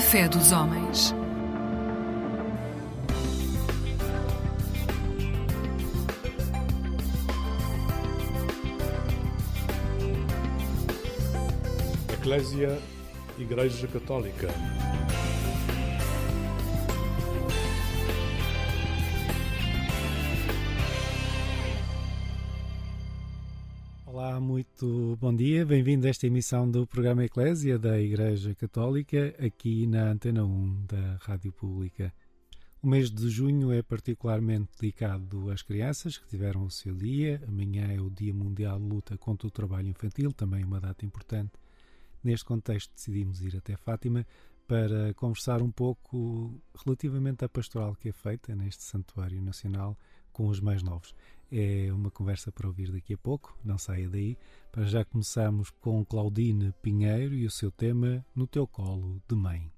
Fé dos homens. Eclésia Igreja Católica. Muito bom dia. Bem-vindo a esta emissão do programa Eclésia da Igreja Católica, aqui na Antena 1 da Rádio Pública. O mês de junho é particularmente dedicado às crianças que tiveram o seu dia. Amanhã é o Dia Mundial de Luta contra o Trabalho Infantil, também uma data importante. Neste contexto, decidimos ir até Fátima para conversar um pouco relativamente à pastoral que é feita neste Santuário Nacional com os mais novos. É uma conversa para ouvir daqui a pouco, não saia daí. Para já começamos com Claudine Pinheiro e o seu tema No Teu Colo de Mãe.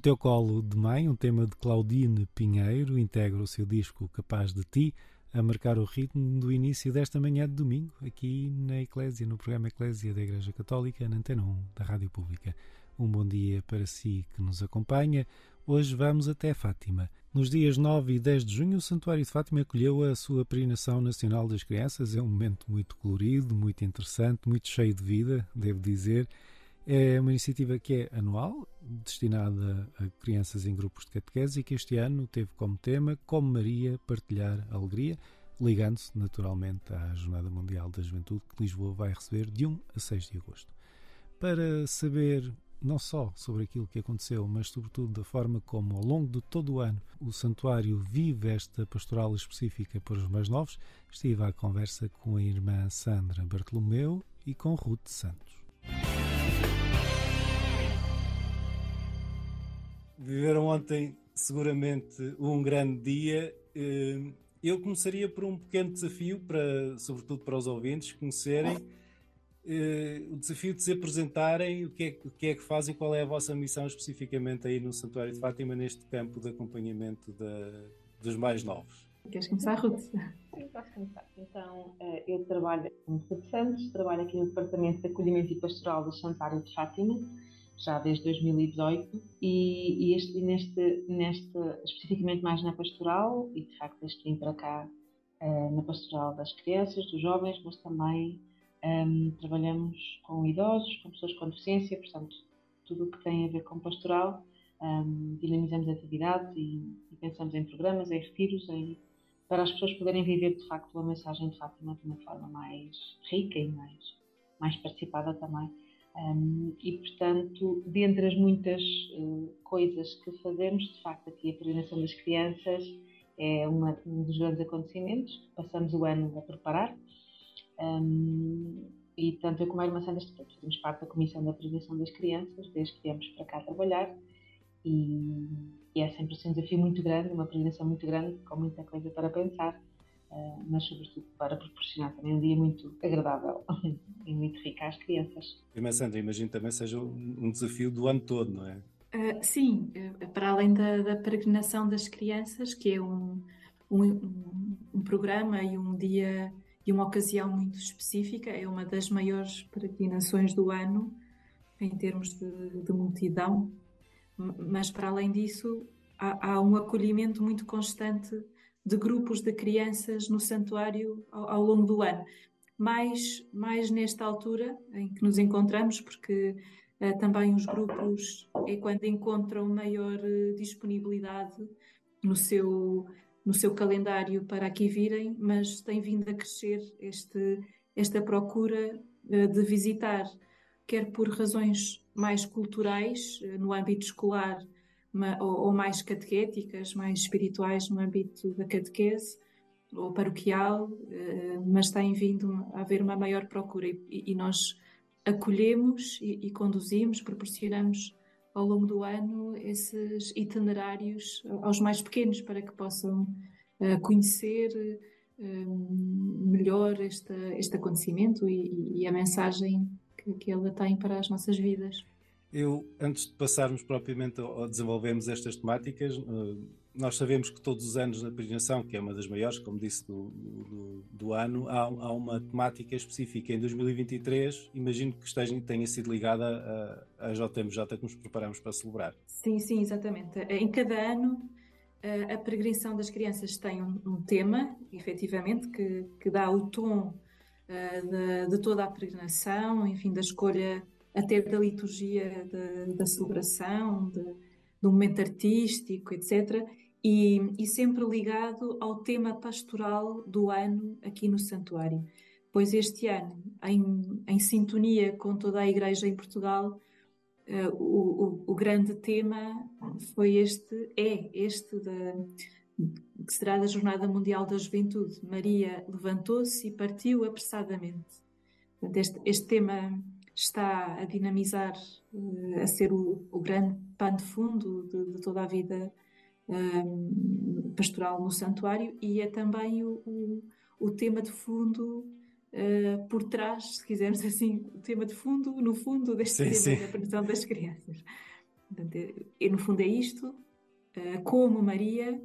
No Teu Colo de Mãe, um tema de Claudine Pinheiro, integra o seu disco Capaz de Ti, a marcar o ritmo do início desta manhã de domingo, aqui na Eclésia, no programa Eclésia da Igreja Católica, na Antena 1 da Rádio Pública. Um bom dia para si que nos acompanha. Hoje vamos até Fátima. Nos dias 9 e 10 de junho, o Santuário de Fátima acolheu a sua peregrinação nacional das crianças. É um momento muito colorido, muito interessante, muito cheio de vida, devo dizer. É uma iniciativa que é anual, destinada a crianças em grupos de catequese e que este ano teve como tema Como Maria Partilhar Alegria, ligando-se naturalmente à Jornada Mundial da Juventude que Lisboa vai receber de 1 a 6 de agosto. Para saber não só sobre aquilo que aconteceu, mas sobretudo da forma como ao longo de todo o ano o santuário vive esta pastoral específica para os mais novos, estive à conversa com a irmã Sandra Bartolomeu e com Ruth Santos. Viveram ontem seguramente um grande dia. Eh, eu começaria por um pequeno desafio, para, sobretudo para os ouvintes, conhecerem uh, o desafio de se apresentarem, o que, é, o que é que fazem, qual é a vossa missão especificamente aí no Santuário de Fátima, neste campo de acompanhamento da, dos mais novos. Queres começar, Ruth? Sim, posso começar. Então, uh, eu trabalho como Ruth Santos, trabalho aqui no Departamento de Acolhimento e Pastoral do Santuário de Fátima, já desde 2018 e, e este, neste, neste, especificamente mais na pastoral e de facto que vim para cá uh, na pastoral das crianças, dos jovens, mas também um, ehm, trabalhamos com idosos, com pessoas com deficiência, portanto tudo o que tem a ver com pastoral, um, ehm, dinamizamos atividades e, e, pensamos em programas, em retiros, em, para as pessoas poderem viver de facto a mensagem de Fátima de uma forma mais rica e mais, mais participada também. Um, e, portanto, dentre as muitas uh, coisas que fazemos, de facto, aqui a peregrinação das crianças é uma, um dos grandes acontecimentos que passamos o ano a preparar. Um, e, portanto, eu, como Irmã Santa, fazemos parte da Comissão da Peregrinação das Crianças, desde que viemos para cá trabalhar. E, e é sempre assim, um desafio muito grande, uma peregrinação muito grande, com muita coisa para pensar. Uh, mas sobretudo para proporcionar também um dia muito agradável e muito rico às crianças. Irmã Sandra, imagino também seja um desafio do ano todo, não é? Uh, sim, uh, para além da, da, peregrinação das crianças, que é um, um, um, programa e um dia e uma ocasião muito específica, é uma das maiores peregrinações do ano em termos de, de multidão, mas para além disso há, há um acolhimento muito constante de grupos de crianças no santuário ao, ao, longo do ano. Mais, mais nesta altura em que nos encontramos, porque uh, também os grupos é quando encontram maior uh, disponibilidade no seu, no seu calendário para aqui virem, mas tem vindo a crescer este, esta procura uh, de visitar, quer por razões mais culturais, no âmbito escolar, ou, ou mais catequéticas, mais espirituais no âmbito da catequese ou paroquial, eh, mas tem vindo a haver uma maior procura e, e nós acolhemos e, e, conduzimos, proporcionamos ao longo do ano esses itinerários aos mais pequenos para que possam uh, conhecer uh, melhor este, este acontecimento e, e a mensagem que, que ela tem para as nossas vidas. Eu, antes de passarmos propriamente a, desenvolvermos estas temáticas, uh, nós sabemos que todos os anos na peregrinação, que é uma das maiores, como disse, do, do, do ano, há, há, uma temática específica. Em 2023, imagino que esteja, tenha sido ligada à JMJ que nos preparamos para celebrar. Sim, sim, exatamente. Em cada ano, a peregrinação das crianças tem um, um tema, efetivamente, que, que dá o tom uh, de, de toda a peregrinação, enfim, da escolha até da liturgia de, da celebração, de, do momento artístico, etc. E, e, sempre ligado ao tema pastoral do ano aqui no Santuário. Pois este ano, em, em sintonia com toda a Igreja em Portugal, uh, o, o, o, grande tema foi este, é este da, que será da Jornada Mundial da Juventude. Maria levantou-se e partiu apressadamente. Este, este tema está a dinamizar, uh, a ser o, o, grande pano de fundo de, de toda a vida um, eh, pastoral no santuário e é também o, o, o tema de fundo uh, por trás, se quisermos assim, o tema de fundo, no fundo, deste sim, tema sim. da proteção das crianças. Portanto, e no fundo é isto, uh, como Maria,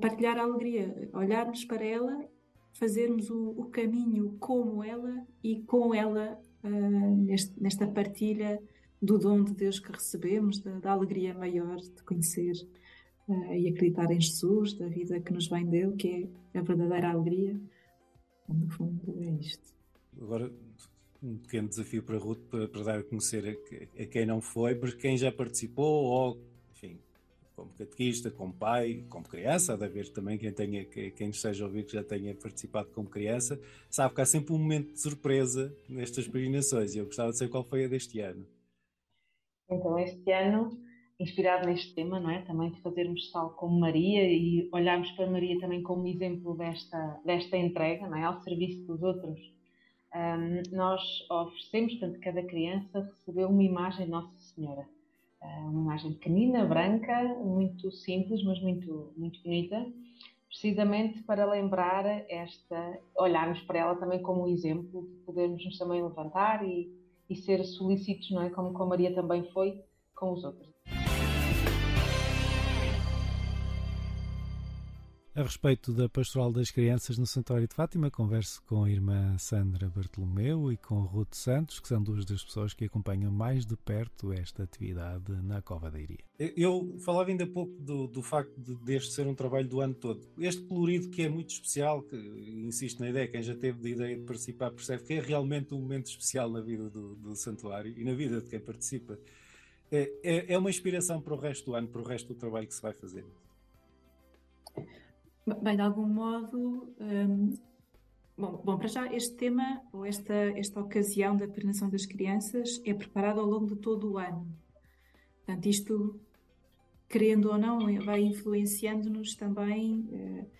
partilhar a alegria, olharmos para ela fazermos o, o, caminho como ela e com ela uh, neste, nesta partilha do dom de Deus que recebemos, da, da alegria maior de conhecer uh, e acreditar em Jesus, da vida que nos vem dele, que é a verdadeira alegria. No fundo, é isto. Agora, um pequeno desafio para Ruth para, para dar a conhecer a, a, quem não foi, mas quem já participou ou, como catequista, como pai, como criança, há de haver também quem, tenha, quem esteja a ouvir que já tenha participado como criança, sabe que há sempre um momento de surpresa nestas peregrinações e eu gostava de saber qual foi a deste ano. Então, este ano, inspirado neste tema, não é? Também de fazermos tal como Maria e olharmos para Maria também como exemplo desta, desta entrega, não é? Ao serviço dos outros. Um, nós oferecemos, portanto, cada criança recebeu uma imagem de Nossa Senhora uma imagem pequenina, branca, muito simples, mas muito, muito bonita. precisamente para lembrar esta, olharmos para ela também como exemplo, de podermos nos também levantar e, e ser solícitos, não é? Como, como a Maria também foi com os outros. A respeito da Pastoral das Crianças no Santuário de Fátima, converso com a irmã Sandra Bartolomeu e com Ruth Santos, que são duas das pessoas que acompanham mais de perto esta atividade na Cova da Iria. Eu falava ainda pouco do, do facto de deste ser um trabalho do ano todo. Este colorido que é muito especial, que insisto na ideia, quem já teve de ideia de participar percebe que é realmente um momento especial na vida do, do santuário e na vida de quem participa. É, é, é uma inspiração para o resto do ano, para o resto do trabalho que se vai fazer. Bem, de algum modo, um, bom, bom, para já este tema, ou esta, esta ocasião da peregrinação das crianças, é preparado ao longo de todo o ano. Portanto, isto, querendo ou não, vai influenciando-nos também uh,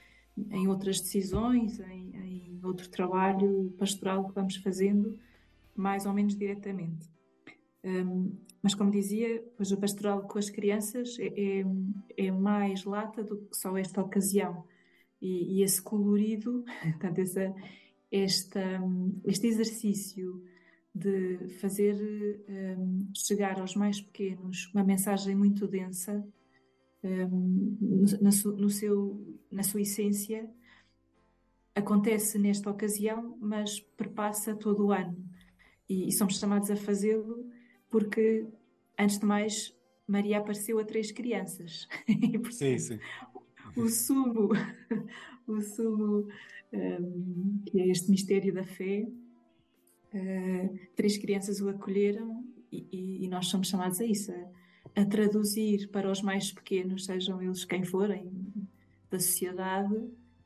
em outras decisões, em, em, outro trabalho pastoral que vamos fazendo, mais ou menos diretamente. Um, mas, como dizia, pois o pastoral com as crianças é, é, é mais lata do que só esta ocasião e, e esse colorido, portanto, essa, esta, este exercício de fazer um, chegar aos mais pequenos uma mensagem muito densa um, na, su, no seu, na sua essência acontece nesta ocasião, mas perpassa todo o ano e, e somos chamados a fazê-lo porque, antes de mais, Maria apareceu a três crianças. sim, sim o sumo, o sumo um, que é este mistério da fé. Uh, três crianças o acolheram e, e, e, nós somos chamados a isso, a, a, traduzir para os mais pequenos, sejam eles quem forem da sociedade,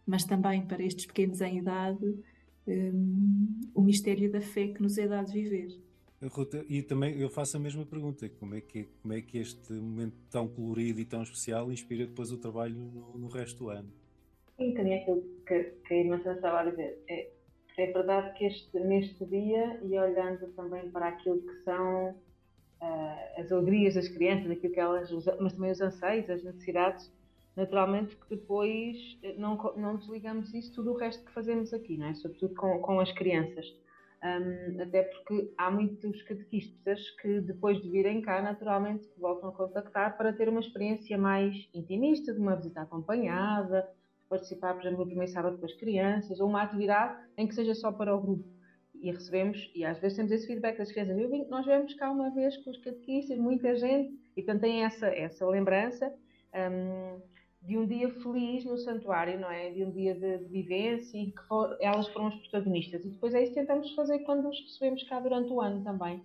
mas também para estes pequenos em idade, um, o mistério da fé que nos é dado viver. Ruta, e também eu faço a mesma pergunta: como é que, como é que este momento tão colorido e tão especial inspira depois o trabalho no, no resto do ano? Sim, também aquilo que, que a irmã estava a dizer. É, é verdade que este, neste dia, e olhando também para aquilo que são uh, as alegrias das crianças, aquilo que elas, mas também os anseios, as necessidades, naturalmente que depois eh, não, não desligamos isso tudo o resto que fazemos aqui, não é? sobretudo com, com as crianças um, até porque há muitos catequistas que depois de virem cá, naturalmente, voltam a contactar para ter uma experiência mais intimista, de uma visita acompanhada, participar, por exemplo, no primeiro sábado com as crianças, ou uma atividade em que seja só para o grupo. E recebemos, e às vezes temos esse feedback das crianças. Eu vim, nós viemos cá uma vez com os catequistas, muita gente, e portanto tem essa, essa lembrança. Um, de um dia feliz no santuário, não é? De um dia de, de vivência e que for, elas foram as protagonistas. E depois é isso que tentamos fazer quando os recebemos cá durante o ano também,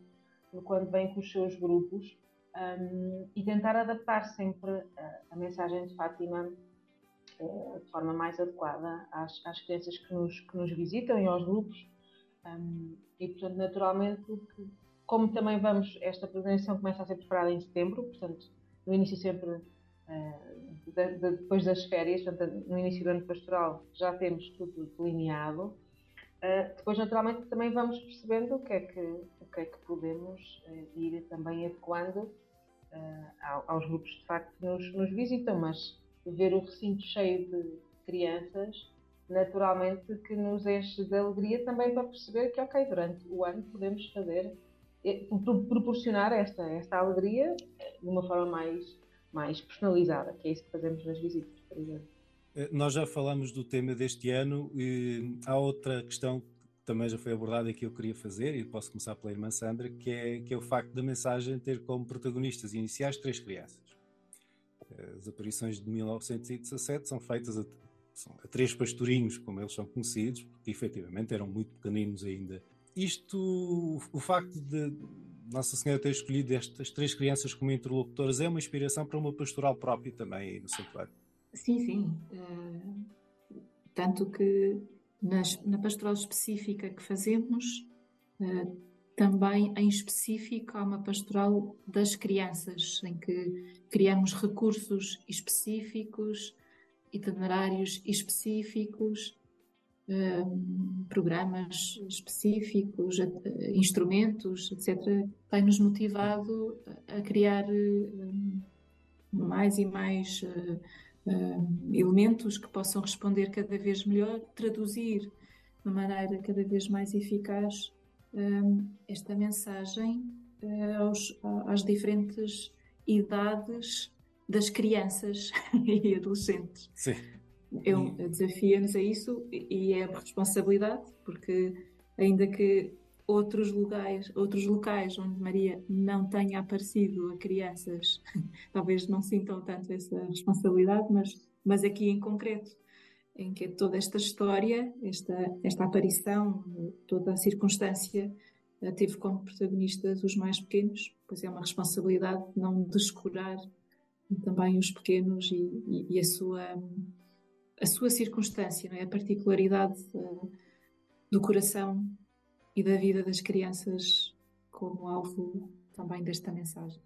quando vêm com os seus grupos, um, e tentar adaptar sempre a, a mensagem de Fátima uh, de forma mais adequada às, às crianças que nos, que nos visitam e aos grupos. Um, e, portanto, naturalmente, que, como também vamos, esta programação começa a ser preparada em setembro, portanto, no início sempre de, de, depois das férias, portanto, no início do ano pastoral, já temos tudo delineado. Uh, depois, naturalmente, também vamos percebendo o que é que, o que, é que podemos uh, ir também adequando uh, aos grupos de facto que nos, nos, visitam, mas ver o recinto cheio de crianças, naturalmente que nos enche de alegria também para perceber que, ok, durante o ano podemos fazer, proporcionar esta, esta alegria de uma forma mais mais personalizada, que é isso que fazemos nas visitas, por exemplo. Eh, nós já falamos do tema deste ano e há outra questão que também já foi abordada e que eu queria fazer, e posso começar pela irmã Sandra, que é, que é o facto da mensagem ter como protagonistas iniciais três crianças. Eh, as aparições de 1917 são feitas a, são a três pastorinhos, como eles são conhecidos, porque efetivamente eram muito pequeninos ainda. Isto, o facto de nossa Senhora ter escolhido estas três crianças como interlocutoras é uma inspiração para uma pastoral própria também no santuário. Sim, sim. Uh, tanto que nas, na pastoral específica que fazemos, uh, também em específico há uma pastoral das crianças, em que criamos recursos específicos, itinerários específicos, programas específicos, instrumentos, etc., tem-nos motivado a criar mais e mais elementos que possam responder cada vez melhor, traduzir de maneira cada vez mais eficaz esta mensagem aos, às diferentes idades das crianças e adolescentes. Sim. Eu desafia-nos a isso e é a responsabilidade, porque ainda que outros locais, outros locais onde Maria não tenha aparecido a crianças, talvez não sintam tanto essa responsabilidade, mas, mas aqui em concreto, em que toda esta história, esta, esta aparição, toda a circunstância eh, teve como protagonistas os mais pequenos, pois é uma responsabilidade não descurar também os pequenos e, e, e a sua a sua circunstância, não é? a particularidade uh, do coração e da vida das crianças como alvo também desta mensagem.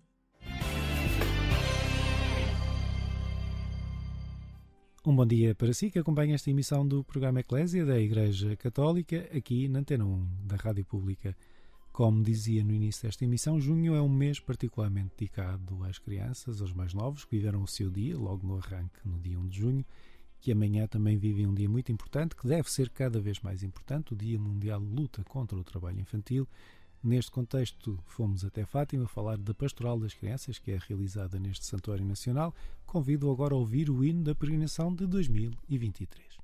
Um bom dia para si que acompanha esta emissão do programa Eclésia da Igreja Católica aqui na Antena 1 da Rádio Pública. Como dizia no início desta emissão, junho é um mês particularmente dedicado às crianças, aos mais novos, que viveram o seu dia logo no arranque, no dia 1 de junho, que amanhã também vivem um dia muito importante, que deve ser cada vez mais importante, o Dia Mundial de Luta contra o Trabalho Infantil. Neste contexto, fomos até Fátima falar da Pastoral das Crianças, que é realizada neste Santuário Nacional. Convido agora a ouvir o hino da peregrinação de 2023.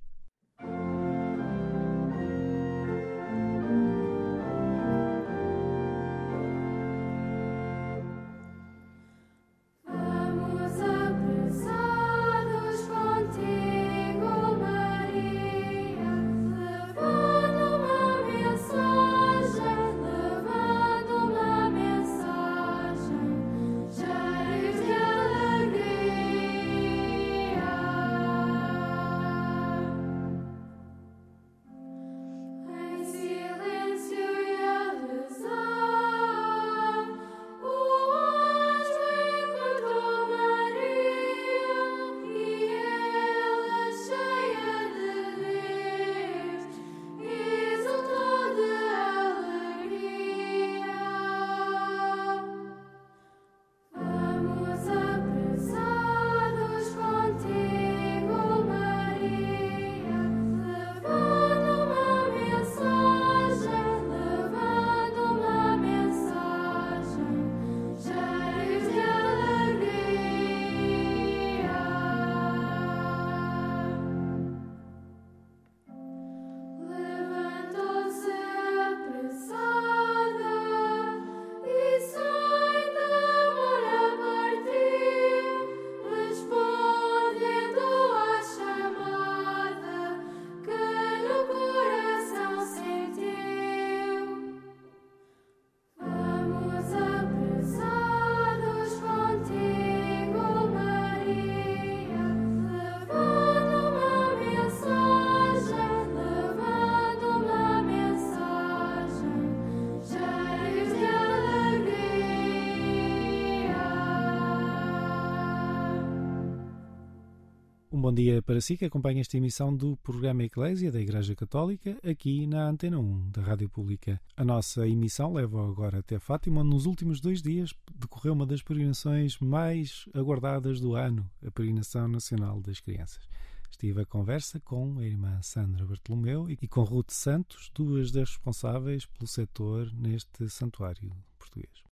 Dia para si que acompanha esta emissão do programa Eclésia da Igreja Católica aqui na Antena 1 da Rádio Pública. A nossa emissão leva agora até Fátima, onde nos últimos dois dias decorreu uma das peregrinações mais aguardadas do ano, a Peregrinação Nacional das Crianças. Estive a conversa com a irmã Sandra Bartolomeu e com Ruth Santos, duas das responsáveis pelo setor neste santuário português.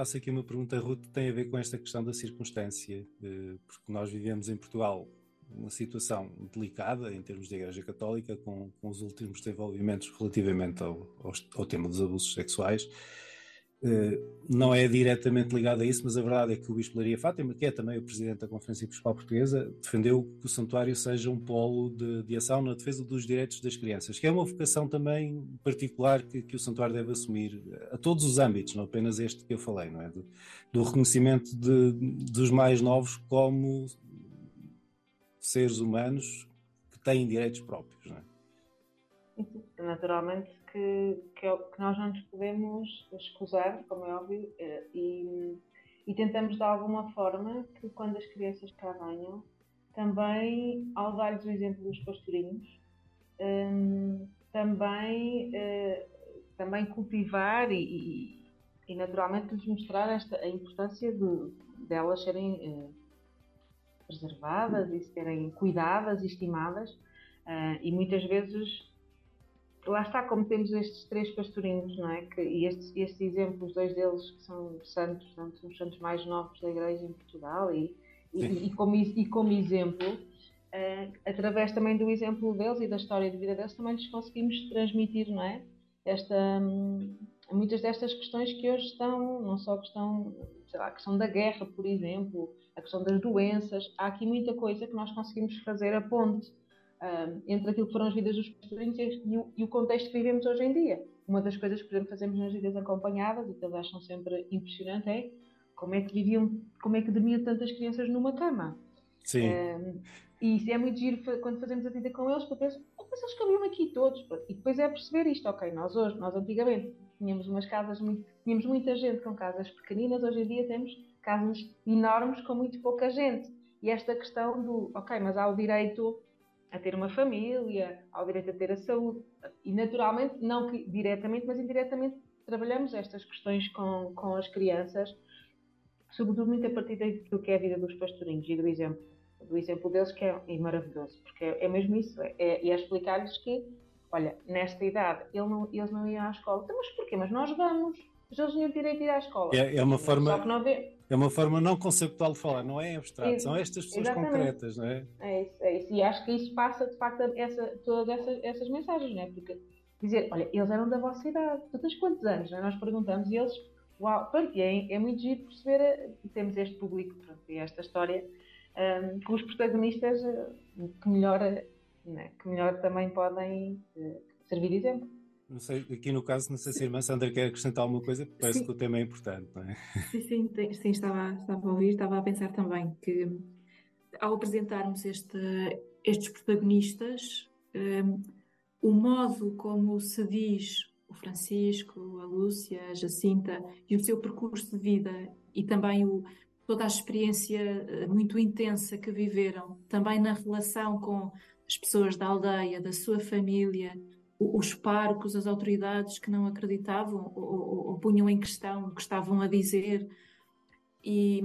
Faço aqui uma pergunta, Ruth, tem a ver com esta questão da circunstância, eh, porque nós vivemos em Portugal uma situação delicada em termos de Igreja Católica, com, com os últimos desenvolvimentos relativamente ao, ao, ao tema dos abusos sexuais. Eh, não é diretamente ligado a isso, mas a verdade é que o Bispo Maria Fátima, que é também o Presidente da Conferência Episcopal Portuguesa, defendeu que o santuário seja um polo de, de ação na defesa dos direitos das crianças, que é uma vocação também particular que, que o santuário deve assumir a todos os âmbitos, não apenas este que eu falei, não é? do, do reconhecimento de, dos mais novos como seres humanos que têm direitos próprios. Não é? Naturalmente que, que, é, que nós não nos podemos escusar, como é óbvio, eh, e, e tentamos de alguma forma que quando as crianças cá venham, também, ao dar-lhes o exemplo dos pastorinhos, um, também, uh, também cultivar e, e naturalmente lhes mostrar esta, a importância de, delas serem eh, preservadas e serem cuidadas e estimadas. Uh, e muitas vezes, lá está, como temos estes três pastorinhos, não é? Que, e estes, estes exemplos, dois deles que são santos, portanto, são os santos mais novos da Igreja em Portugal, e, e, e, como, e como exemplo, uh, através também do exemplo deles e da história de vida deles, também lhes conseguimos transmitir, não é? Esta, um, muitas destas questões que hoje estão, não só a questão, sei lá, a questão da guerra, por exemplo, a questão das doenças, há aqui muita coisa que nós conseguimos fazer a ponte um, entre aquilo que foram as vidas dos pastorinhos e, o, e o contexto que vivemos hoje em dia. Uma das coisas que, por exemplo, fazemos nas vidas acompanhadas e que eles acham sempre impressionante é como é que viviam, como é que dormiam tantas crianças numa cama. Sim. Um, e isso é muito giro quando fazemos a vida com eles, porque pensam, oh, mas eles cabiam aqui todos. E depois é perceber isto, ok, nós hoje, nós antigamente tínhamos umas casas, muito, tínhamos muita gente com casas pequeninas, hoje em dia temos casas enormes com muito pouca gente. E esta questão do, ok, mas há o direito a ter uma família, há o direito a ter a saúde. E naturalmente, não que diretamente, mas indiretamente, trabalhamos estas questões com, com as crianças, sobretudo muito a partir do que é a vida dos pastorinhos e do exemplo, do exemplo deles, que é, é maravilhoso, porque é, é mesmo isso, é, é, é explicar-lhes que, olha, nesta idade ele não, eles não iam à escola. Então, mas porquê? Mas nós vamos. Mas eles tinham direito de ir à escola. É, é uma forma. Só que não vê é uma forma não conceitual de falar, não é abstrato, são estas pessoas Exatamente. concretas, não é? É isso, é isso. E acho que isso passa, de facto, essa, todas essas, essas mensagens, não é? Porque dizer, olha, eles eram da vossa idade, tu tens quantos anos? É? Nós perguntamos e eles, uau, pronto, é, é muito giro perceber, eh, temos este público, pronto, e esta história, um, com os protagonistas eh, que melhor, né, que melhor também podem uh, servir de exemplo. Não sei, aqui no caso, não sei se a irmã Sandra quer acrescentar alguma coisa, porque parece sim. que o tema é importante, não é? Sim, sim, sim estava, estava a ouvir, estava a pensar também que ao apresentarmos este, estes protagonistas, um, o modo como se diz o Francisco, a Lúcia, a Jacinta e o seu percurso de vida e também o, toda a experiência eh, muito intensa que viveram, também na relação com as pessoas da aldeia, da sua família, os parcos, as autoridades que não acreditavam ou, ou, ou punham em questão o que estavam a dizer. E,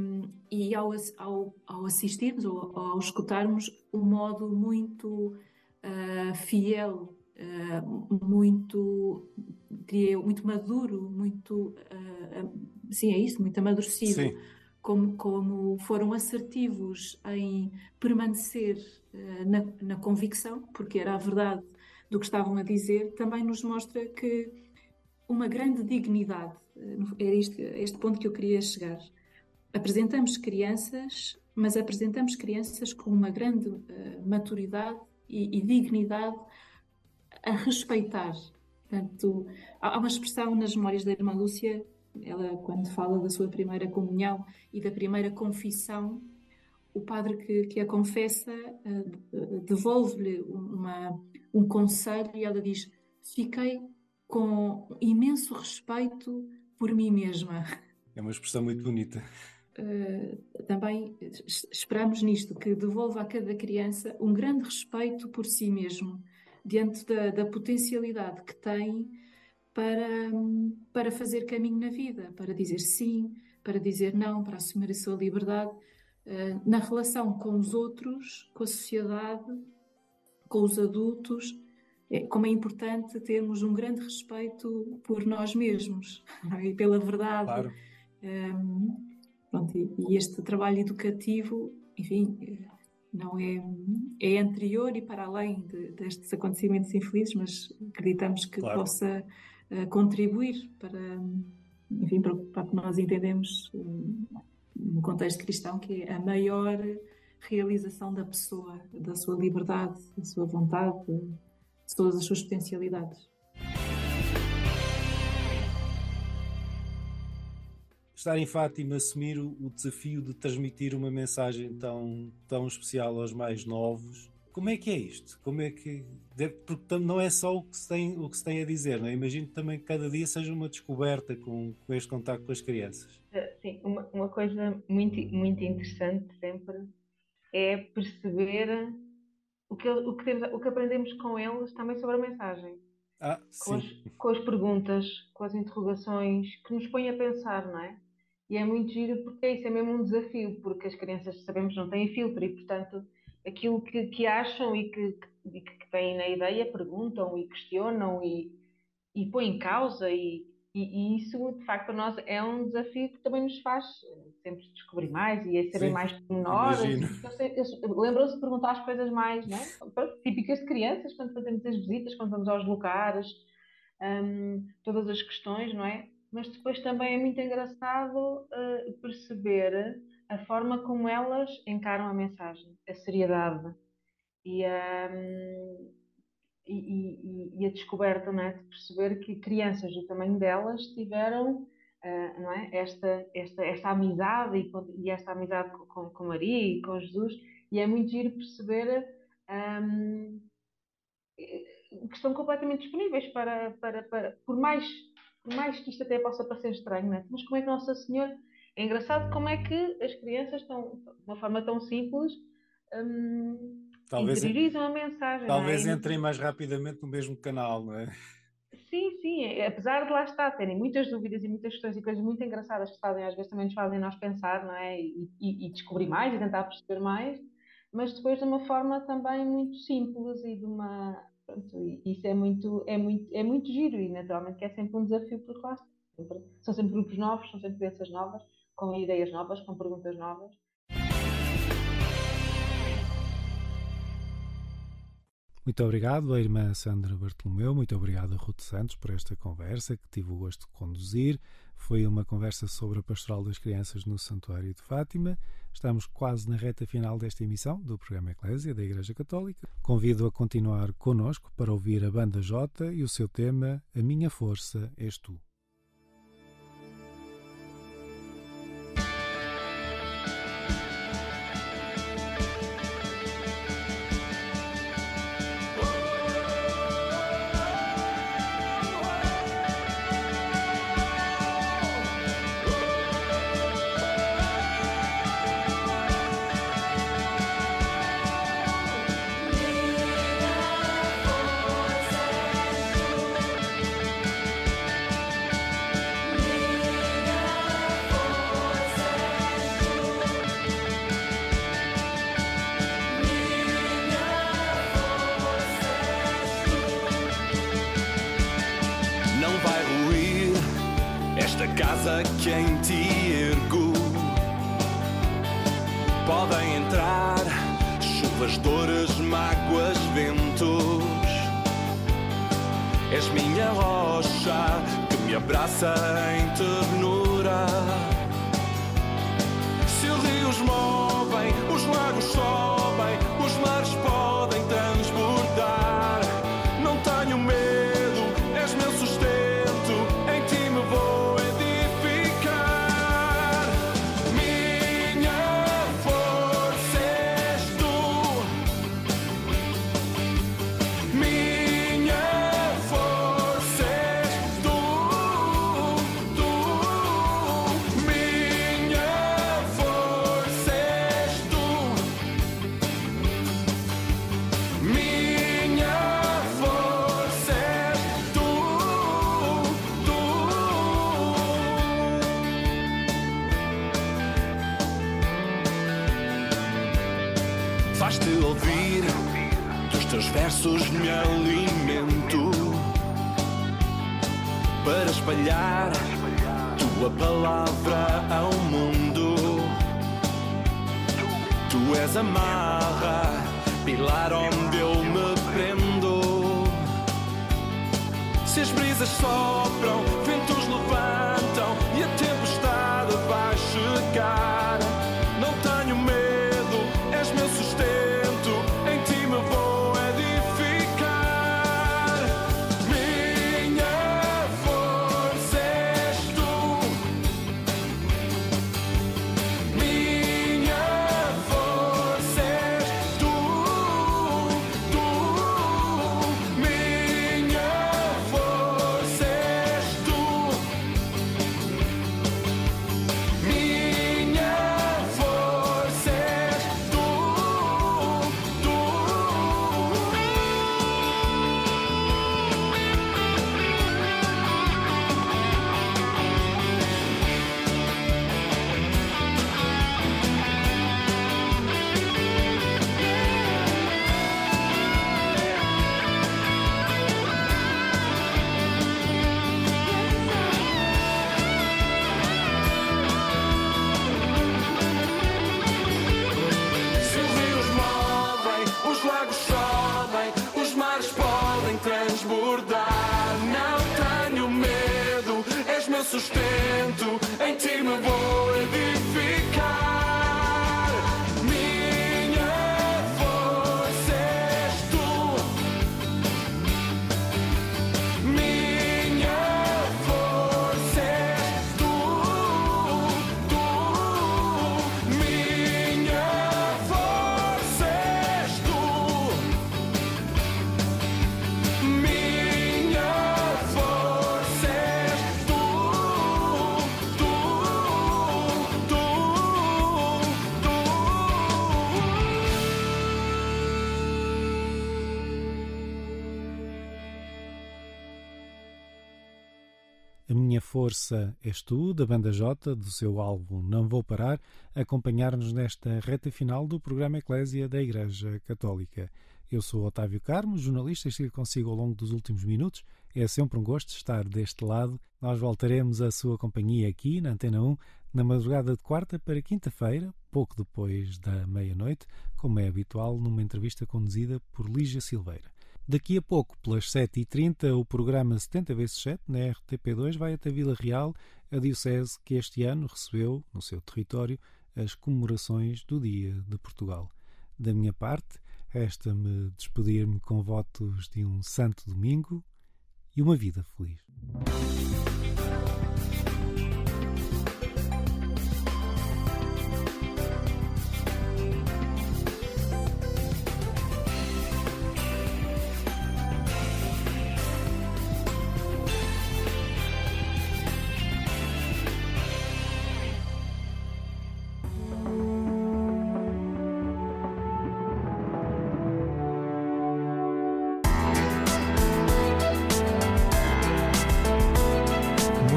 e ao, ao, ao, assistirmos ou ao escutarmos um modo muito uh, fiel, uh, muito, diria muito maduro, muito, uh, sim, é isso, muito amadurecido, como, como foram assertivos em permanecer na, na convicção, porque era a verdade do que estavam a dizer, também nos mostra que uma grande dignidade, eh, era este, este ponto que eu queria chegar. Apresentamos crianças, mas apresentamos crianças com uma grande uh, maturidade e, e, dignidade a respeitar. Portanto, há uma expressão nas memórias da irmã Lúcia, ela quando fala da sua primeira comunhão e da primeira confissão, o padre que, que a confessa uh, devolve-lhe um conselho e ela diz: Fiquei com imenso respeito por mim mesma. É uma expressão muito bonita. Uh, também esperamos nisto, que devolva a cada criança um grande respeito por si mesmo, diante da, da potencialidade que tem para, para fazer caminho na vida, para dizer sim, para dizer não, para assumir a sua liberdade na relação com os outros, com a sociedade com os adultos, é, como é importante termos um grande respeito por nós mesmos é? e pela verdade. Claro. Um, pronto, e, e, este trabalho educativo, enfim, não é, é anterior e para além de, destes acontecimentos infelizes, mas acreditamos que claro. possa uh, contribuir para, enfim, para, para que nós entendemos um, no contexto cristão que é a maior realização da pessoa, da sua liberdade, da sua vontade, de todas as suas potencialidades. Estar em Fátima, assumir o desafio de transmitir uma mensagem tão, tão especial aos mais novos. Como é que é isto? Como é que porque não é só o que se tem, o que se tem a dizer, não é? Imagino também que cada dia seja uma descoberta com, com este contato com as crianças. Sim, uma, uma coisa muito, muito interessante sempre é perceber o que, o que, temos, o que aprendemos com eles também sobre a mensagem. ah, com, as, com, as, perguntas, com as interrogações, que nos põem a pensar, não é? E é muito giro porque isso é mesmo um desafio, porque as crianças, sabemos, não têm filtro e, portanto, aquilo que, que acham e que, que, que têm na ideia perguntam e questionam e, e põem em causa e, e, e, isso, de facto, para nós é um desafio que também nos faz sempre descobrir mais e é saber Sim, mais pormenores. Lembram-se de perguntar as coisas mais, né? típicas de crianças, quando fazemos as visitas, quando vamos aos lugares, um, todas as questões, não é? Mas depois também é muito engraçado uh, perceber a forma como elas encaram a mensagem, a seriedade e a. E, e, e, a descoberta é, de perceber que crianças do tamanho delas tiveram uh, é? esta, esta, esta amizade e, e esta amizade com, com, Maria e com Jesus, e é muito giro perceber um, que estão completamente disponíveis para, para, para por, mais, por mais que isto até possa parecer estranho, é? mas como é que Nossa Senhora. É engraçado como é que as crianças estão, de uma forma tão simples, um, talvez, interiorizam a mensagem. Talvez é? entrem mais rapidamente no mesmo canal, não é? Sim, sim, é, apesar de lá estar, terem muitas dúvidas e muitas questões e coisas muito engraçadas que fazem, às vezes também nos fazem nós pensar, não é? E, e, e descobrir mais e tentar perceber mais, mas depois de uma forma também muito simples e de uma. Pronto, isso é muito, é, muito, é muito giro e naturalmente que é sempre um desafio por lá. São sempre grupos novos, são sempre crianças novas, com ideias novas, com perguntas novas. Muito obrigado à irmã Sandra Bartolomeu, muito obrigado a Ruth Santos por esta conversa que tive o gosto de conduzir. Foi uma conversa sobre a pastoral das crianças no Santuário de Fátima. Estamos quase na reta final desta emissão do programa Eclésia da Igreja Católica. Convido a continuar conosco para ouvir a Banda J e o seu tema A Minha Força És Tu. casa quem te ergo. Podem entrar chuvas, dores, mágoas, ventos. És minha rocha que me abraça em ternura. Se os rios movem, os lagos sobem, os mares podem. faz-te ouvir. Dos teus versos me alimento para espalhar tua palavra ao mundo. Tu és a marra, pilar onde eu me prendo. Se as brisas sopram, ventos levantam e a tempestade vai chegar. Força és tu, da banda J, do seu álbum Não Vou Parar, acompanhar-nos nesta reta final do programa Eclésia da Igreja Católica. Eu sou Otávio Carmo, jornalista, estive consigo ao longo dos últimos minutos. É sempre um gosto estar deste lado. Nós voltaremos à sua companhia aqui na Antena 1 na madrugada de quarta para quinta-feira, pouco depois da meia-noite, como é habitual numa entrevista conduzida por Lígia Silveira. Daqui a pouco, pelas 7h30, o programa 70 vezes 7 na RTP2 vai até Vila Real, a diocese que este ano recebeu, no seu território, as comemorações do Dia de Portugal. Da minha parte, resta-me despedir-me com votos de um santo domingo e uma vida feliz.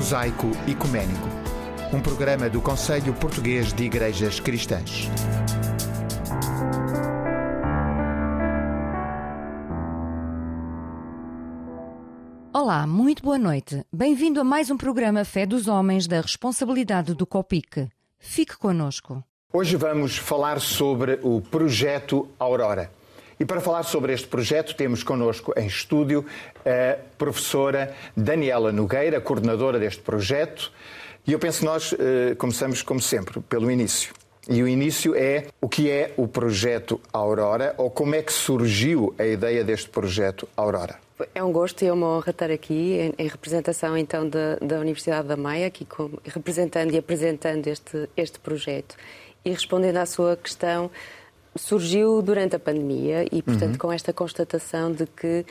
Mosaico Ecuménico, um programa do Conselho Português de Igrejas Cristãs. Olá, muito boa noite. Bem-vindo a mais um programa Fé dos Homens da responsabilidade do COPIC. Fique conosco. Hoje vamos falar sobre o projeto Aurora. E para falar sobre este projeto, temos connosco em estúdio a professora Daniela Nogueira, coordenadora deste projeto. E eu penso que nós eh, começamos, como sempre, pelo início. E o início é o que é o projeto Aurora ou como é que surgiu a ideia deste projeto Aurora. É um gosto e é uma honra estar aqui em, em representação então da, da, Universidade da Maia, aqui com, representando e apresentando este, este projeto. E respondendo à sua questão, surgiu durante a pandemia e, portanto, uhum. com esta constatação de que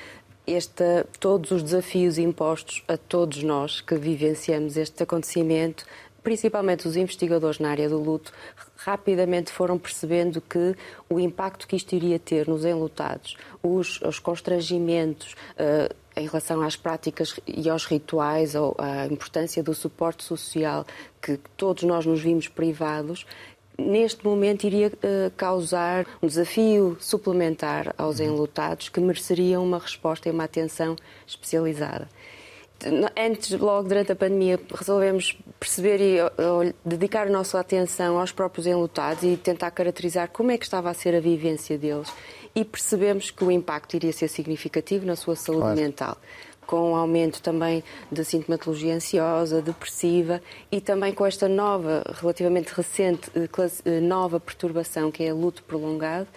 esta, todos os desafios impostos a todos nós que vivenciamos este acontecimento, principalmente os investigadores na área do luto, rapidamente foram percebendo que o impacto que isto iria ter nos enlutados, os, os constrangimentos uh, em relação às práticas e aos rituais, ou a importância do suporte social, que todos nós nos vimos privados, neste momento iria uh, causar um desafio suplementar aos enlutados que mereceriam uma resposta e uma atenção especializada. Antes, logo durante a pandemia, resolvemos perceber e uh, dedicar a nossa atenção aos próprios enlutados e tentar caracterizar como é que estava a ser a vivência deles e percebemos que o impacto iria ser significativo na sua saúde claro. mental com o aumento também de sintomatologia ansiosa, depressiva e também com esta nova, relativamente recente, eh, eh, nova perturbação que é luto prolongado,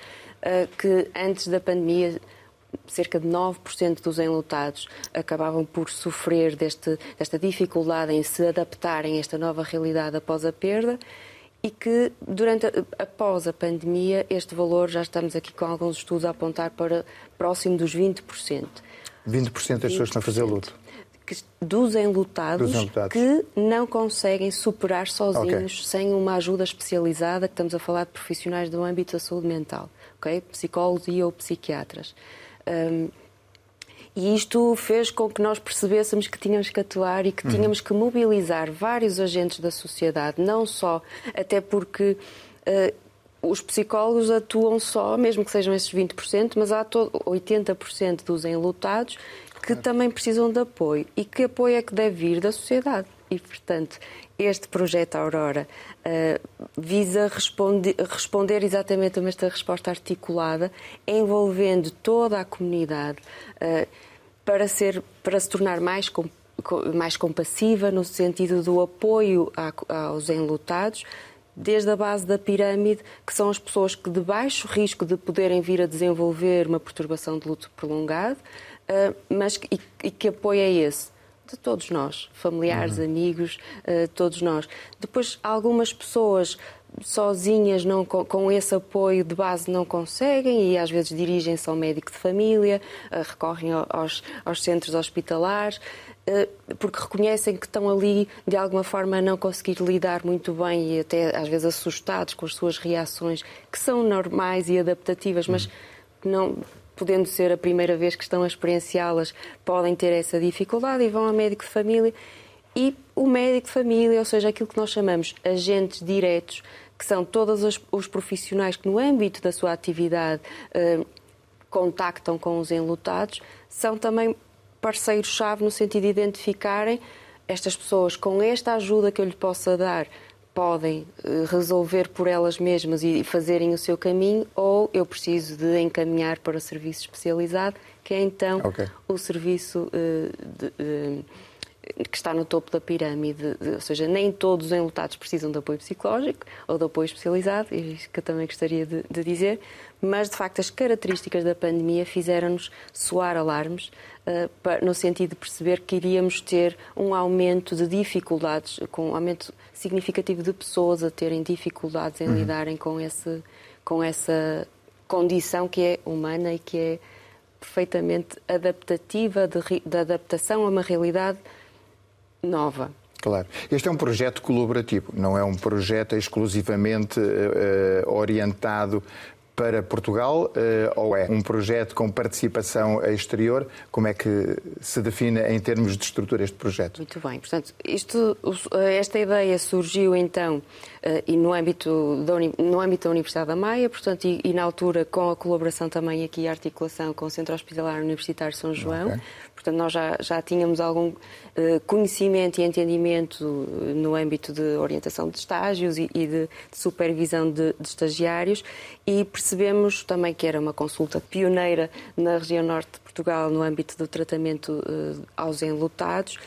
eh, que antes da pandemia cerca de 9% dos enlutados acabavam por sofrer deste, desta dificuldade em se adaptarem a esta nova realidade após a perda e que durante após a pandemia este valor já estamos aqui com alguns estudos a apontar para próximo dos 20%. 20% das pessoas que estão a fazer luto. Dos enlutados, dos enlutados, que não conseguem superar sozinhos, okay. sem uma ajuda especializada, que estamos a falar de profissionais do âmbito da saúde mental, ok? Psicólogos e ou psiquiatras. Um, e isto fez com que nós percebêssemos que tínhamos que atuar e que uhum. tínhamos que mobilizar vários agentes da sociedade, não só, até porque uh, os psicólogos atuam só, mesmo que sejam esses 20%, mas há 80% dos enlutados que claro. também precisam de apoio. E que apoio é que deve vir da sociedade? E, portanto, este projeto Aurora uh, visa responde, responder exatamente a esta resposta articulada, envolvendo toda a comunidade uh, para, ser, para se tornar mais, mais compassiva no sentido do apoio a, aos enlutados, desde a base da pirâmide, que são as pessoas que de baixo risco de poderem vir a desenvolver uma perturbação de luto prolongado, uh, mas que, e, que apoio é esse? De todos nós, familiares, uhum. amigos, uh, todos nós. Depois, algumas pessoas sozinhas não, com, esse apoio de base não conseguem e às vezes dirigem-se ao médico de família, uh, recorrem aos, aos centros hospitalares. Eh, porque reconhecem que estão ali de alguma forma a não conseguir lidar muito bem e até às vezes assustados com as suas reações, que são normais e adaptativas, mas não podendo ser a primeira vez que estão a experienciá-las, podem ter essa dificuldade e vão ao médico de família. E o médico de família, ou seja, aquilo que nós chamamos agentes diretos, que são todos os, profissionais que, no âmbito da sua atividade, eh, contactam com os enlutados, são também parceiros-chave no sentido de identificarem estas pessoas. Com esta ajuda que eu lhe possa dar podem eh, resolver por elas mesmas e fazerem o seu caminho ou eu preciso de encaminhar para o serviço especializado, que é então okay. o serviço uh, de, uh, que está no topo da pirâmide, ou seja, nem todos os enlutados precisam de apoio psicológico ou de apoio especializado, isso que eu também gostaria de, de dizer, mas de facto as características da pandemia fizeram-nos soar alarmes uh, no sentido de perceber que iríamos ter um aumento de dificuldades, com um aumento significativo de pessoas a terem dificuldades em uhum. lidarem com, esse, com essa condição que é humana e que é perfeitamente adaptativa, de, de adaptação a uma realidade nova. Claro. Este é um projeto colaborativo, não é um projeto exclusivamente uh, orientado para Portugal uh, ou é um projeto com participação exterior? Como é que se define em termos de estrutura este projeto? Muito bem. Portanto, isto, esta ideia surgiu então uh, e no âmbito, da, no âmbito da Universidade da Maia, portanto, e, e, na altura com a colaboração também aqui, a articulação com o Centro Hospitalar Universitário São João. Okay. Portanto, nós já, já tínhamos algum uh, conhecimento e entendimento no âmbito de orientação de estágios e, e de, de, supervisão de, de, estagiários e percebemos também que era uma consulta pioneira na região norte de Portugal no âmbito do tratamento uh, aos enlutados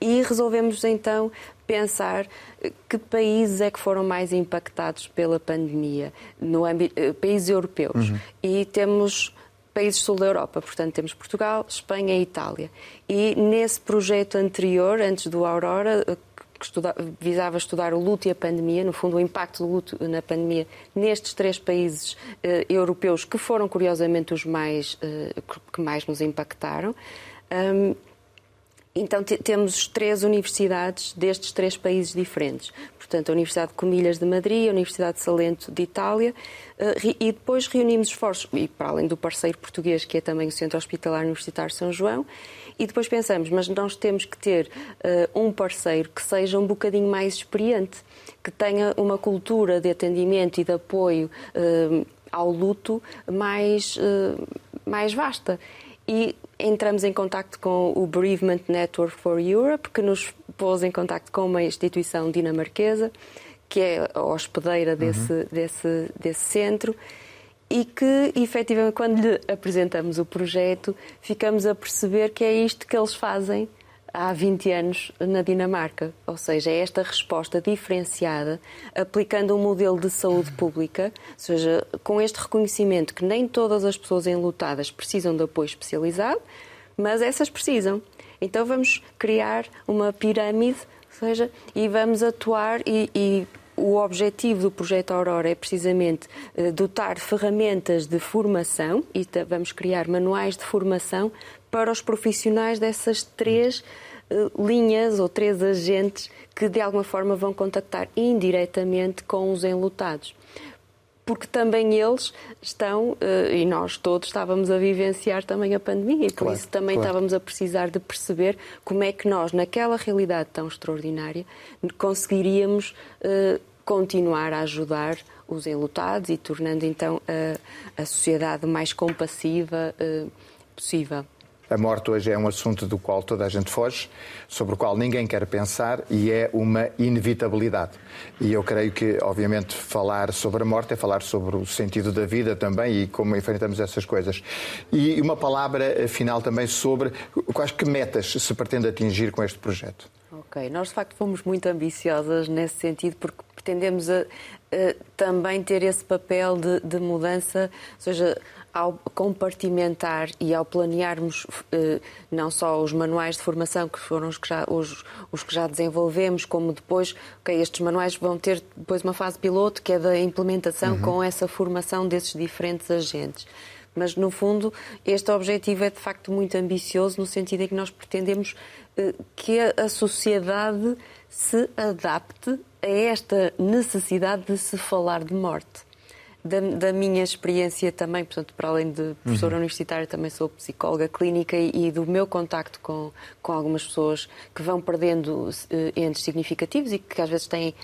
e resolvemos então pensar eh, que países é que foram mais impactados pela pandemia, no âmbito, países europeus. Uhum. E temos países sul da Europa. Portanto, temos Portugal, Espanha e Itália. E nesse projeto anterior, antes do Aurora, eh, que estuda, visava estudar o luto e a pandemia, no fundo, o impacto do luto na pandemia nestes três países eh, europeus, que foram curiosamente os mais, eh, que mais nos impactaram. Um, então temos três universidades destes três países diferentes. Portanto, a Universidade de Comilhas de Madrid, a Universidade de Salento de Itália, uh, e depois reunimos esforços, e para além do parceiro português, que é também o Centro Hospitalar Universitário São João, e depois pensamos, mas nós temos que ter uh, um parceiro que seja um bocadinho mais experiente, que tenha uma cultura de atendimento e de apoio uh, ao luto mais, mais vasta. E entramos em contato com o Bereavement Network for Europe, que nos pôs em contato com uma instituição dinamarquesa, que é a hospedeira desse, uhum. desse, desse centro, e que, efetivamente, quando lhe apresentamos o projeto, ficamos a perceber que é isto que eles fazem há 20 anos na Dinamarca. Ou seja, é esta resposta diferenciada, aplicando um modelo de saúde pública, ou seja, com este reconhecimento que nem todas as pessoas enlutadas precisam de apoio especializado, mas essas precisam. Então vamos criar uma pirâmide, ou seja, e vamos atuar e, e o objetivo do projeto Aurora é precisamente eh, dotar ferramentas de formação e vamos criar manuais de formação para os profissionais dessas três eh, linhas ou três agentes que de alguma forma vão contactar indiretamente com os enlutados. Porque também eles estão, eh, e nós todos estávamos a vivenciar também a pandemia, e por claro, isso também claro. estávamos a precisar de perceber como é que nós, naquela realidade tão extraordinária, conseguiríamos uh, continuar a ajudar os enlutados e tornando então a, a sociedade mais compassiva uh, possível. A morte hoje é um assunto do qual toda a gente foge, sobre o qual ninguém quer pensar e é uma inevitabilidade. E eu creio que, obviamente, falar sobre a morte é falar sobre o sentido da vida também e como enfrentamos essas coisas. E uma palavra final também sobre quais que metas se pretende atingir com este projeto. Ok, nós de facto fomos muito ambiciosas nesse sentido porque pretendemos a, a, também ter esse papel de, de mudança, ou seja, ao compartimentar e ao planearmos eh, não só os manuais de formação, que foram os que já, os, os que já desenvolvemos, como depois, okay, estes manuais vão ter depois uma fase piloto, que é da implementação uhum. com essa formação desses diferentes agentes. Mas, no fundo, este objetivo é de facto muito ambicioso, no sentido em que nós pretendemos eh, que a sociedade se adapte a esta necessidade de se falar de morte da, da, minha experiência também, portanto, para além de professora uhum. universitária, também sou psicóloga clínica e, e, do meu contacto com, com algumas pessoas que vão perdendo uh, entes significativos e que às vezes têm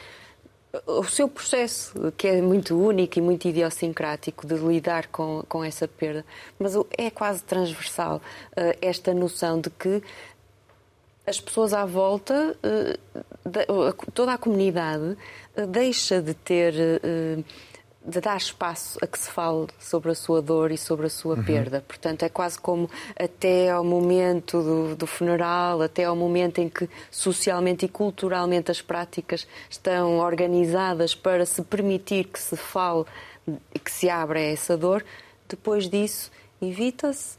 o seu processo, que é muito único e muito idiosincrático de lidar com, com essa perda, mas é quase transversal uh, esta noção de que as pessoas à volta, uh, toda a comunidade, deixa de ter de dar espaço a que se fale sobre a sua dor e sobre a sua uhum. perda. Portanto, é quase como até ao momento do, do, funeral, até ao momento em que socialmente e culturalmente as práticas estão organizadas para se permitir que se fale que se abra essa dor, depois disso evita-se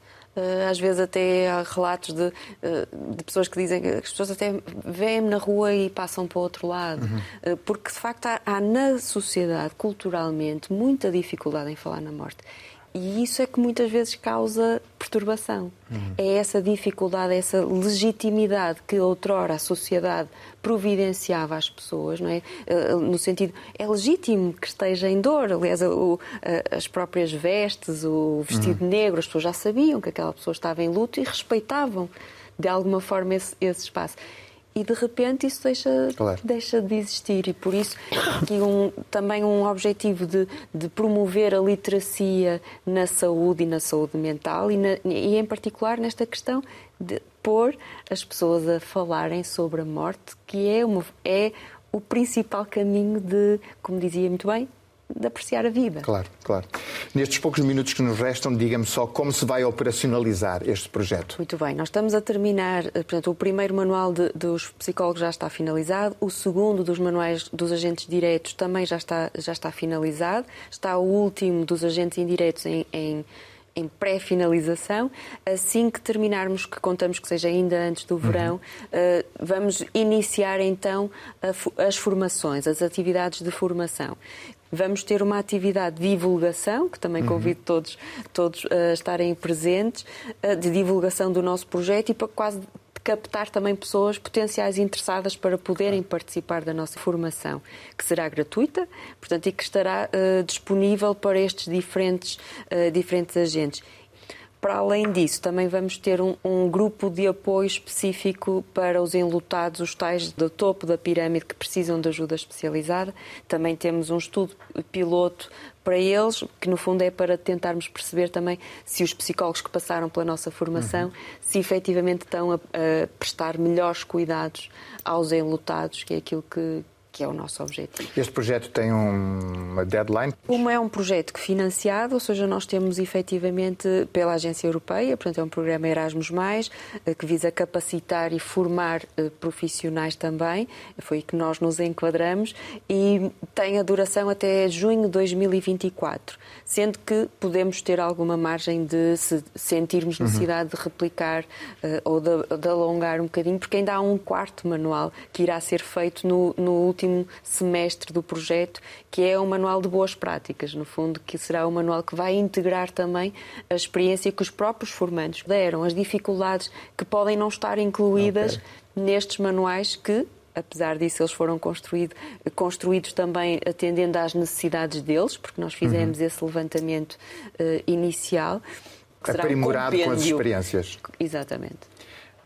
às vezes até há relatos de, eh, de, pessoas que dizem que as pessoas até veem-me na rua e passam para o outro lado. Uhum. Eh, porque, de facto, há, há na sociedade, culturalmente, muita dificuldade em falar na morte. E isso é que muitas vezes causa perturbação. Uhum. É essa dificuldade, essa legitimidade que outrora a sociedade providenciava às pessoas, não é? Eh, no sentido, é legítimo que esteja em dor. Aliás, o, as próprias vestes, o vestido uhum. negro, as pessoas já sabiam que aquela pessoa estava em luto e respeitavam de alguma forma esse, esse espaço e de repente isso deixa, claro. deixa de existir. E por isso, aqui um, também um objetivo de, de, promover a literacia na saúde e na saúde mental, e, na, e em particular nesta questão de pôr as pessoas a falarem sobre a morte, que é, uma, é o principal caminho de, como dizia muito bem, de apreciar a vida. Claro, claro. Nestes poucos minutos que nos restam, diga-me só como se vai operacionalizar este projeto. Muito bem, nós estamos a terminar, eh, portanto, o primeiro manual de, dos psicólogos já está finalizado, o segundo dos manuais dos agentes diretos também já está, já está finalizado, está o último dos agentes indiretos em, em em pré-finalização. Assim que terminarmos, que contamos que seja ainda antes do verão, uhum. uh, vamos iniciar então as formações, as atividades de formação. Vamos ter uma atividade de divulgação, que também uhum. convido todos, todos a estarem presentes, eh, de divulgação do nosso projeto e para quase captar também pessoas potenciais interessadas para poderem participar da nossa formação, que será gratuita, portanto, e que estará uh, disponível para estes diferentes, uh, diferentes agentes. Para além disso, também vamos ter um, um, grupo de apoio específico para os enlutados, os tais do topo da pirâmide que precisam de ajuda especializada. Também temos um estudo piloto para eles, que no fundo é para tentarmos perceber também se os psicólogos que passaram pela nossa formação, uhum. se efetivamente estão a, a prestar melhores cuidados aos enlutados, que é aquilo que, que é o nosso objetivo. Este projeto tem um, uma deadline? Como é um projeto que financiado, ou seja, nós temos efetivamente pela Agência Europeia, portanto é um programa Erasmus+, eh, que visa capacitar e formar eh, profissionais também, foi que nós nos enquadramos, e tem a duração até junho de 2024, sendo que podemos ter alguma margem de se sentirmos uhum. necessidade uhum. de replicar uh, ou de, de, alongar um bocadinho, porque ainda há um quarto manual que irá ser feito no, no último último semestre do projeto, que é um manual de boas práticas, no fundo, que será um manual que vai integrar também a experiência que os próprios formandos deram, as dificuldades que podem não estar incluídas okay. nestes manuais que apesar disso, eles foram construído, construídos também atendendo às necessidades deles, porque nós fizemos uhum. esse levantamento uh, inicial. Aprimorado um com as experiências. Exatamente.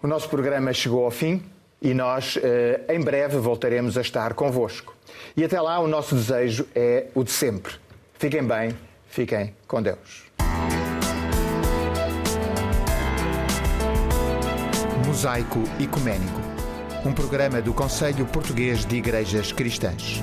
O nosso programa chegou ao fim e nós eh, em breve voltaremos a estar convosco. E até lá o nosso desejo é o de sempre. Fiquem bem, fiquem com Deus. Mosaico Ecuménico, um programa do Conselho Português de Igrejas Cristãs.